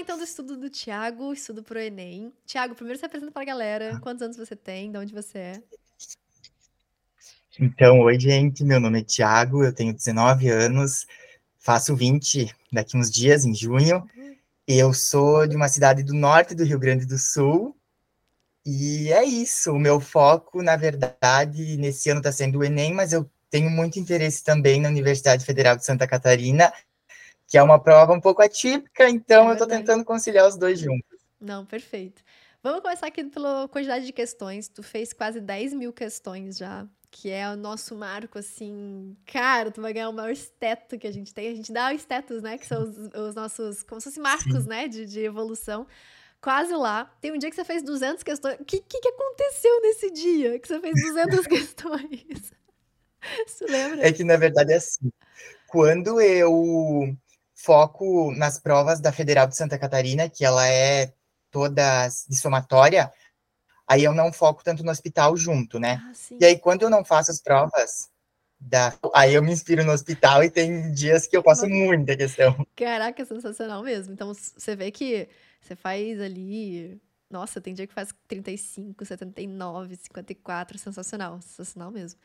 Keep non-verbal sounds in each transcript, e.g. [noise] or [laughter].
então do estudo do Tiago, estudo pro Enem. Tiago, primeiro se apresenta pra galera. Ah. Quantos anos você tem? De onde você é? Então, oi, gente. Meu nome é Thiago, eu tenho 19 anos, faço 20 daqui uns dias, em junho. Eu sou de uma cidade do norte do Rio Grande do Sul. E é isso. O meu foco, na verdade, nesse ano está sendo o Enem, mas eu tenho muito interesse também na Universidade Federal de Santa Catarina, que é uma prova um pouco atípica, então É eu estou tentando conciliar os dois juntos. Não, perfeito. Vamos começar aqui pela quantidade de questões. Tu fez quase 10 mil questões já, que é o nosso marco, assim. Cara, tu vai ganhar o maior esteto que a gente tem. A gente dá os estetos, né? Que são os, os nossos, como se fossem marcos, né? De, de evolução. Quase lá. Tem um dia que você fez 200 questões. O que, que, que aconteceu nesse dia que você fez 200 [laughs] questões? [laughs] Você lembra? É que, na verdade, é assim. Quando eu foco nas provas da Federal de Santa Catarina, que ela é toda de somatória, aí eu não foco tanto no hospital junto, né? Ah. E aí, quando eu não faço as provas, da... aí eu me inspiro no hospital e tem dias que eu faço muita questão. Caraca, sensacional mesmo. Então, você vê que você faz ali. Nossa, tem dia que faz 35, 79, 54. Sensacional, sensacional mesmo.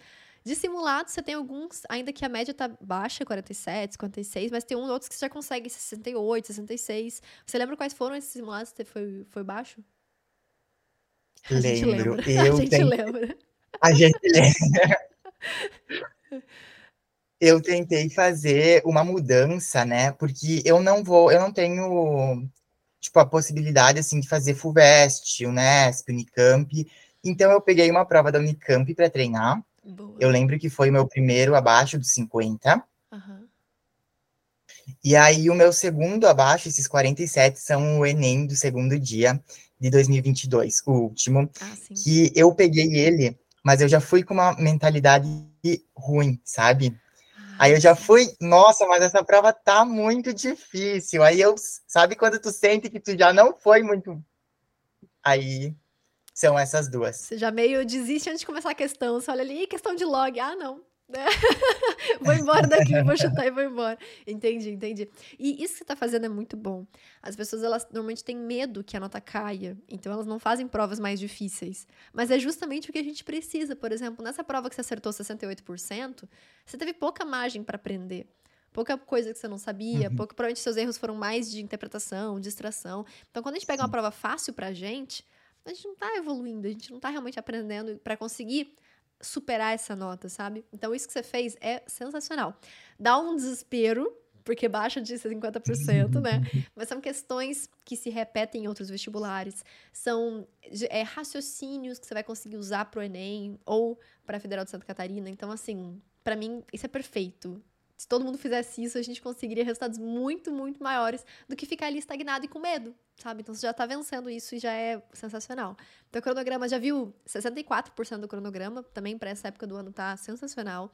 De simulados, você tem alguns, ainda que a média tá baixa, 47, 56, mas tem uns outros que você já consegue 68, 66. Você lembra quais foram esses simulados que você foi, foi baixo? A gente Lembro. lembra. [laughs] Eu a gente tenho- lembra. A gente [laughs] lembra. Eu tentei fazer uma mudança, né? Porque eu não vou, eu não tenho, tipo, a possibilidade, assim, de fazer FUVEST, Unesp, Unicamp. Então, eu peguei uma prova da Unicamp para treinar. Boa. Eu lembro que foi o meu primeiro abaixo dos 50. Aham. E aí, o meu segundo abaixo, esses 47, são o Enem do segundo dia de 2022, o último. Ah, que eu peguei ele, mas eu já fui com uma mentalidade ruim, sabe? Aí eu já fui, nossa, mas essa prova tá muito difícil. Aí eu, sabe quando tu sente que tu já não foi muito. Aí são essas duas. Você já meio desiste antes de começar a questão. Você olha ali, "Ih, questão de log. Ah, não. né? [laughs] vou embora daqui, vou chutar e vou embora. Entendi, entendi. E isso que você tá fazendo é muito bom. As pessoas, elas normalmente têm medo que a nota caia, então elas não fazem provas mais difíceis. Mas é justamente o que a gente precisa. Por exemplo, nessa prova que você acertou 68%, você teve pouca margem para aprender. Pouca coisa que você não sabia, Uhum. pouco, provavelmente seus erros foram mais de interpretação, distração. Então, quando a gente pega uma Sim. prova fácil pra gente, a gente não tá evoluindo, a gente não tá realmente aprendendo para conseguir superar essa nota, sabe? Então isso que você fez é sensacional. Dá um desespero, porque baixa de 50%, né? [laughs] Mas são questões que se repetem em outros vestibulares, são é, raciocínios que você vai conseguir usar pro Enem ou para a Federal de Santa Catarina. Então assim, para mim isso é perfeito. Se todo mundo fizesse isso, a gente conseguiria resultados muito, muito maiores do que ficar ali estagnado e com medo, sabe? Então você já tá vencendo isso e já é sensacional. Então, o cronograma já viu 64% do cronograma, também para essa época do ano tá sensacional.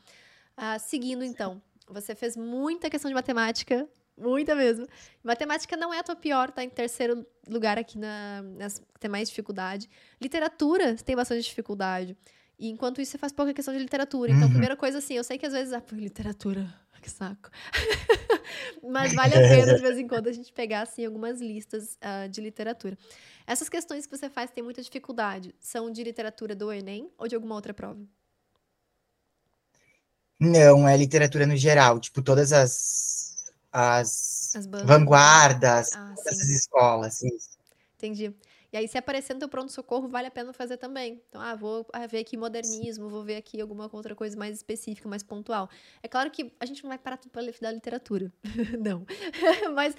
Ah, seguindo, então, você fez muita questão de matemática, muita mesmo. Matemática não é a tua pior, tá em terceiro lugar aqui na, nas que tem mais dificuldade. Literatura você tem bastante dificuldade. E enquanto isso, você faz pouca questão de literatura. Então, Uhum. primeira coisa assim, eu sei que às vezes, ah, pô, literatura, que saco. [laughs] Mas vale a [laughs] pena, de vez em quando, a gente pegar, assim, algumas listas ah, de literatura. Essas questões que você faz tem muita dificuldade. São de literatura do Enem ou de alguma outra prova? Não, é literatura no geral, tipo, todas as, as, As vanguardas, Ah, todas sim. as escolas, isso. Entendi. E aí, se aparecer no teu pronto-socorro, vale a pena fazer também. Então, ah, vou ah, ver aqui modernismo, vou ver aqui alguma outra coisa mais específica, mais pontual. É claro que a gente não vai parar tudo para da literatura. [laughs] não. [laughs] Mas,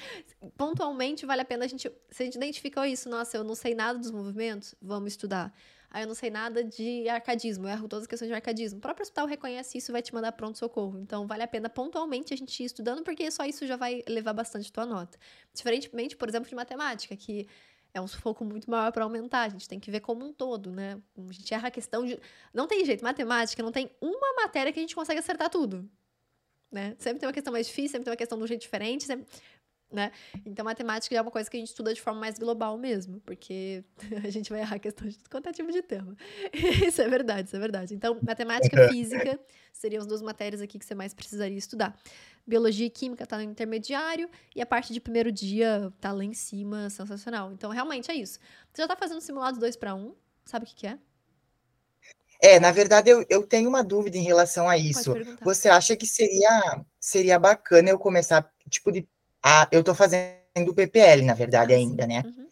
pontualmente, vale a pena a gente. Se a gente identifica isso, nossa, eu não sei nada dos movimentos, vamos estudar. Aí eu não sei nada de arcadismo, eu erro todas as questões de arcadismo. O próprio hospital reconhece isso e vai te mandar pronto-socorro. Então, vale a pena pontualmente a gente ir estudando, porque só isso já vai levar bastante tua nota. Diferentemente, por exemplo, de matemática, que é um sufoco muito maior para aumentar. A gente tem que ver como um todo, né? A gente erra a questão de. Não tem jeito, matemática não tem uma matéria que a gente consegue acertar tudo. Né? Sempre tem uma questão mais difícil, sempre tem uma questão de um jeito diferente. Sempre... né? Então, matemática é uma coisa que a gente estuda de forma mais global mesmo, porque [laughs] a gente vai errar a questão de quanto é tipo de tema. [laughs] isso é verdade, isso é verdade. Então, matemática e física seriam as duas matérias aqui que você mais precisaria estudar. Biologia e química tá no intermediário e a parte de primeiro dia tá lá em cima, sensacional. Então, realmente é isso. Você já tá fazendo simulados 2 para 1, sabe o que, que é? É, na verdade, eu, eu tenho uma dúvida em relação a isso. Você acha que seria, seria bacana eu começar, tipo, de. Ah, eu tô fazendo o PPL, na verdade, ah, ainda, né? Uhum.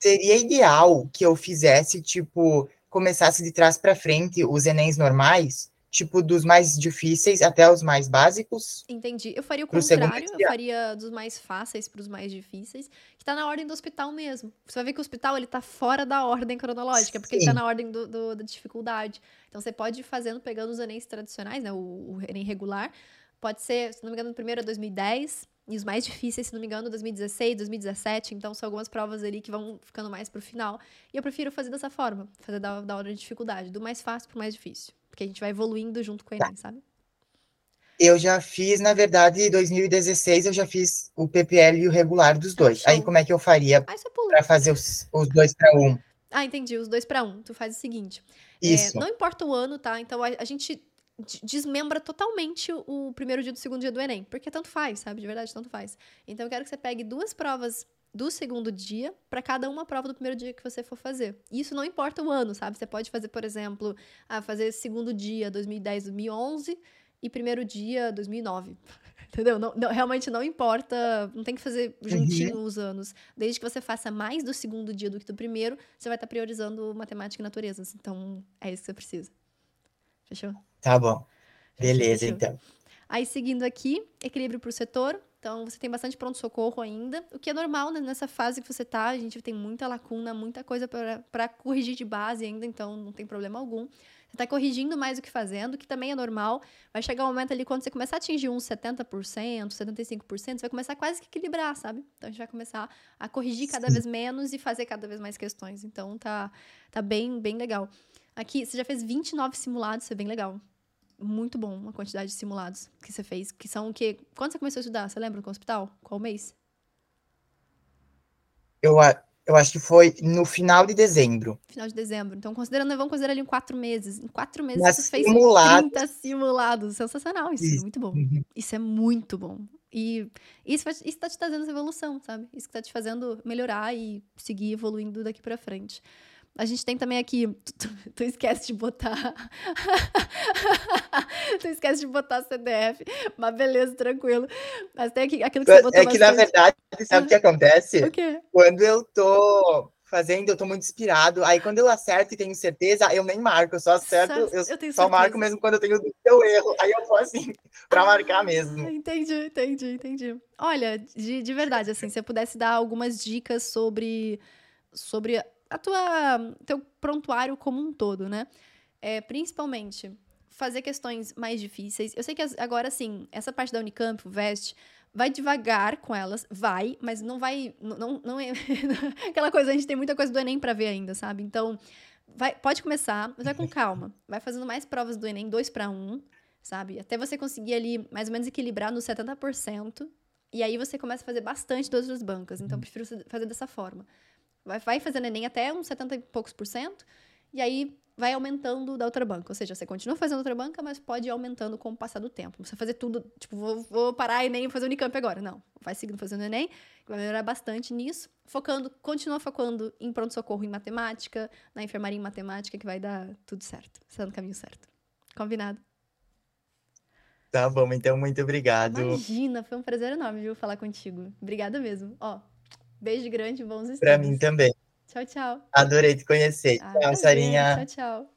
Seria ideal que eu fizesse, tipo, começasse de trás para frente os Enems normais, tipo, dos mais difíceis até os mais básicos. Entendi. Eu faria o contrário, eu faria dos mais fáceis para os mais difíceis, que tá na ordem do hospital mesmo. Você vai ver que o hospital, ele tá fora da ordem cronológica, porque Sim. ele tá na ordem do, do, da dificuldade. Então, você pode ir fazendo, pegando os Enems tradicionais, né, o, o Enem regular, pode ser, se não me engano, o primeiro é 2010, e os mais difíceis, se não me engano, 2016, 2017. Então, são algumas provas ali que vão ficando mais pro final. E eu prefiro fazer dessa forma, fazer da, da ordem de dificuldade, do mais fácil pro mais difícil. Porque a gente vai evoluindo junto com o Enem, sabe? Eu já fiz, na verdade, em 2016, eu já fiz o PPL e o regular dos dois. Ah, Aí, como é que eu faria para fazer os, os dois para um? Ah, entendi. Os dois para um. Tu faz o seguinte. É, Isso. É, não importa o ano, tá? Então, a, a gente desmembra totalmente o primeiro dia do segundo dia do Enem. Porque tanto faz, sabe? De verdade, tanto faz. Então, eu quero que você pegue duas provas do segundo dia para cada uma prova do primeiro dia que você for fazer. Isso não importa o ano, sabe? Você pode fazer, por exemplo, a fazer segundo dia 2010, 2011 e primeiro dia 2009. [laughs] Entendeu? Não, não, realmente não importa, não tem que fazer juntinho uhum. os anos. Desde que você faça mais do segundo dia do que do primeiro, você vai estar priorizando matemática e natureza. Então, é isso que você precisa. Fechou? Tá bom. Beleza, então. Aí, seguindo aqui, equilíbrio por setor. Então, você tem bastante pronto-socorro ainda, o que é normal né? nessa fase que você tá. A gente tem muita lacuna, muita coisa para corrigir de base ainda, então não tem problema algum. Você está corrigindo mais do que fazendo, que também é normal. Vai chegar um momento ali quando você começar a atingir uns 70%, 75%, você vai começar quase que equilibrar, sabe? Então a gente vai começar a corrigir cada vez menos e fazer cada vez mais questões. Então tá, tá bem, bem legal. Aqui, você já fez 29 simulados, isso é bem legal muito bom a quantidade de simulados que você fez. Que são o quê? Quando você começou a estudar? Você lembra com o hospital? Qual mês? Eu, eu acho que foi no final de dezembro. Final de dezembro. Então, considerando, vamos considerar ali em quatro meses. Em quatro meses Mas você simulados. fez 30 simulados. Sensacional. Isso, é isso. é muito bom. Uhum. Isso é muito bom. E isso, isso tá te trazendo essa evolução, sabe? Isso que tá te fazendo melhorar e seguir evoluindo daqui para frente. A gente tem também aqui. [laughs] Tu, tu, tu esquece de botar. [laughs] tu esquece de botar CDF. Mas beleza, tranquilo. Mas tem aqui, aquilo que você botou. É que, na verdade, sabe o que acontece? O quê? Quando eu tô fazendo, eu tô muito inspirado. Aí quando eu acerto e tenho certeza, eu nem marco, eu só acerto, eu, eu só certeza. marco mesmo quando eu tenho o erro. Aí eu vou assim, [laughs] pra marcar mesmo. Entendi, entendi, entendi. Olha, de, de verdade, assim, se eu pudesse dar algumas dicas sobre, sobre a tua teu prontuário como um todo, né? É, principalmente fazer questões mais difíceis. Eu sei que agora sim, essa parte da Unicamp, o Vest, vai devagar com elas, vai, mas não vai, não, não é [laughs] aquela coisa, a gente tem muita coisa do ENEM para ver ainda, sabe? Então, vai, pode começar, mas vai com calma. Vai fazendo mais provas do ENEM, dois para um, sabe? Até você conseguir ali mais ou menos equilibrar nos 70%, e aí você começa a fazer bastante das outras bancas. Então, prefiro fazer dessa forma. Vai, vai fazendo Enem até uns 70 e poucos por cento, e aí vai aumentando da outra banca. Ou seja, você continua fazendo outra banca, mas pode ir aumentando com o passar do tempo. Você fazer tudo, tipo, vou, vou parar Enem e fazer Unicamp agora. Não. Vai seguindo fazendo Enem, vai melhorar bastante nisso. Focando, continua focando em pronto-socorro em matemática, na enfermaria em matemática, que vai dar tudo certo. Você tá no caminho certo. Combinado. Tá bom, então muito obrigado. Imagina, foi um prazer enorme, viu, falar contigo. Obrigada mesmo. Ó, Beijo grande, bons estudos. Pra mim também. Tchau, tchau. Adorei te conhecer. Ah, tchau, Sarinha. Tchau, tchau.